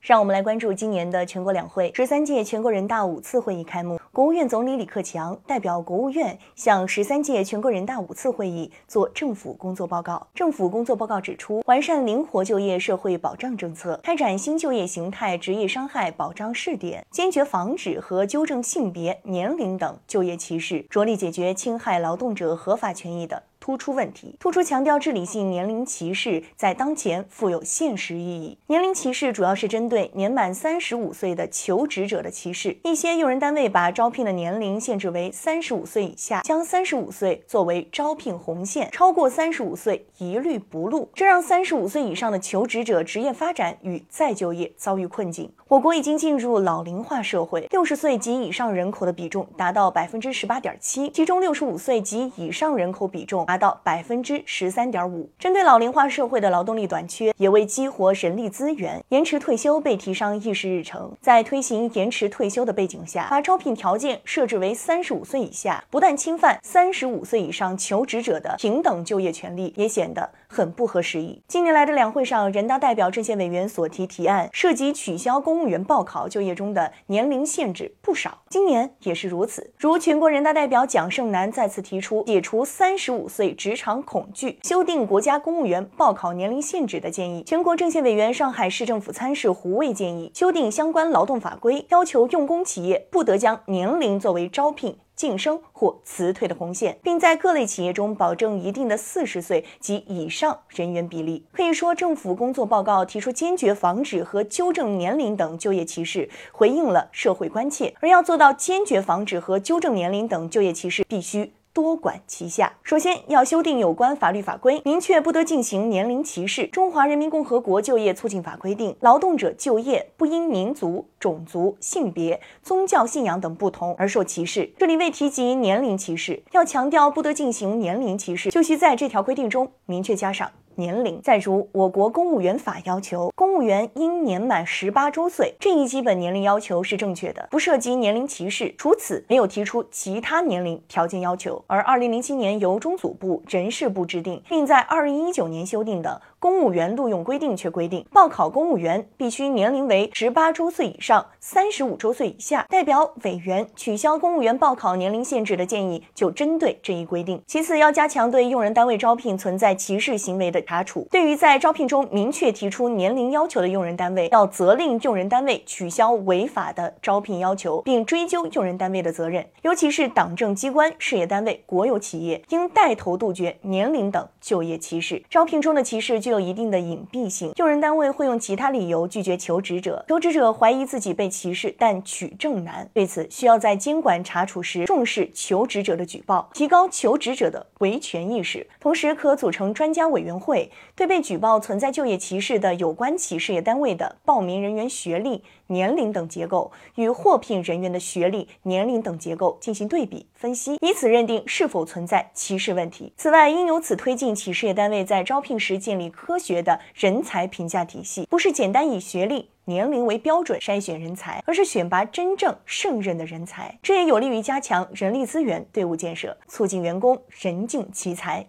让我们来关注今年的全国两会。十三届全国人大五次会议开幕，国务院总理李克强代表国务院向十三届全国人大五次会议作政府工作报告。政府工作报告指出，完善灵活就业社会保障政策，开展新就业形态职业伤害保障试点，坚决防止和纠正性别、年龄等就业歧视，着力解决侵害劳动者合法权益的。突出问题，突出强调治理性年龄歧视在当前富有现实意义。年龄歧视主要是针对年满三十五岁的求职者的歧视。一些用人单位把招聘的年龄限制为三十五岁以下，将三十五岁作为招聘红线，超过三十五岁一律不录，这让三十五岁以上的求职者职业发展与再就业遭遇困境。我国已经进入老龄化社会，六十岁及以上人口的比重达到百分之十八点七，其中六十五岁及以上人口比重。达到百分之十三点五。针对老龄化社会的劳动力短缺，也为激活人力资源，延迟退休被提上议事日程。在推行延迟退休的背景下，把招聘条件设置为三十五岁以下，不但侵犯三十五岁以上求职者的平等就业权利，也显得很不合时宜。近年来的两会上，人大代表、政协委员所提提案，涉及取消公务员报考就业中的年龄限制不少，今年也是如此。如全国人大代表蒋胜男再次提出解除三十五岁。对职场恐惧，修订国家公务员报考年龄限制的建议。全国政协委员、上海市政府参事胡卫建议修订相关劳动法规，要求用工企业不得将年龄作为招聘、晋升或辞退的红线，并在各类企业中保证一定的四十岁及以上人员比例。可以说，政府工作报告提出坚决防止和纠正年龄等就业歧视，回应了社会关切。而要做到坚决防止和纠正年龄等就业歧视，必须。多管齐下。首先要修订有关法律法规，明确不得进行年龄歧视。《中华人民共和国就业促进法》规定，劳动者就业不因民族、种族、性别、宗教信仰等不同而受歧视。这里未提及年龄歧视，要强调不得进行年龄歧视，就需在这条规定中明确加上。年龄。再如，我国公务员法要求，公务员应年满十八周岁，这一基本年龄要求是正确的，不涉及年龄歧视。除此，没有提出其他年龄条件要求。而二零零七年由中组部、人事部制定，并在二零一九年修订的。公务员录用规定却规定，报考公务员必须年龄为十八周岁以上，三十五周岁以下。代表委员取消公务员报考年龄限制的建议，就针对这一规定。其次，要加强对用人单位招聘存在歧视行为的查处。对于在招聘中明确提出年龄要求的用人单位，要责令用人单位取消违法的招聘要求，并追究用人单位的责任。尤其是党政机关、事业单位、国有企业，应带头杜绝年龄等就业歧视。招聘中的歧视就。有一定的隐蔽性，用人单位会用其他理由拒绝求职者，求职者怀疑自己被歧视，但取证难。对此，需要在监管查处时重视求职者的举报，提高求职者的维权意识。同时，可组成专家委员会，对被举报存在就业歧视的有关企事业单位的报名人员学历、年龄等结构与获聘人员的学历、年龄等结构进行对比分析，以此认定是否存在歧视问题。此外，应由此推进企事业单位在招聘时建立。科学的人才评价体系，不是简单以学历、年龄为标准筛选人才，而是选拔真正胜任的人才。这也有利于加强人力资源队伍建设，促进员工人尽其才。